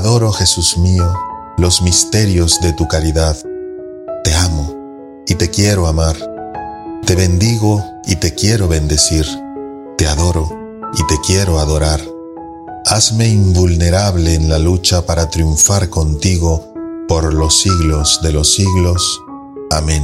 Adoro, Jesús mío, los misterios de tu caridad. Te amo y te quiero amar. Te bendigo y te quiero bendecir. Te adoro y te quiero adorar. Hazme invulnerable en la lucha para triunfar contigo por los siglos de los siglos. Amén.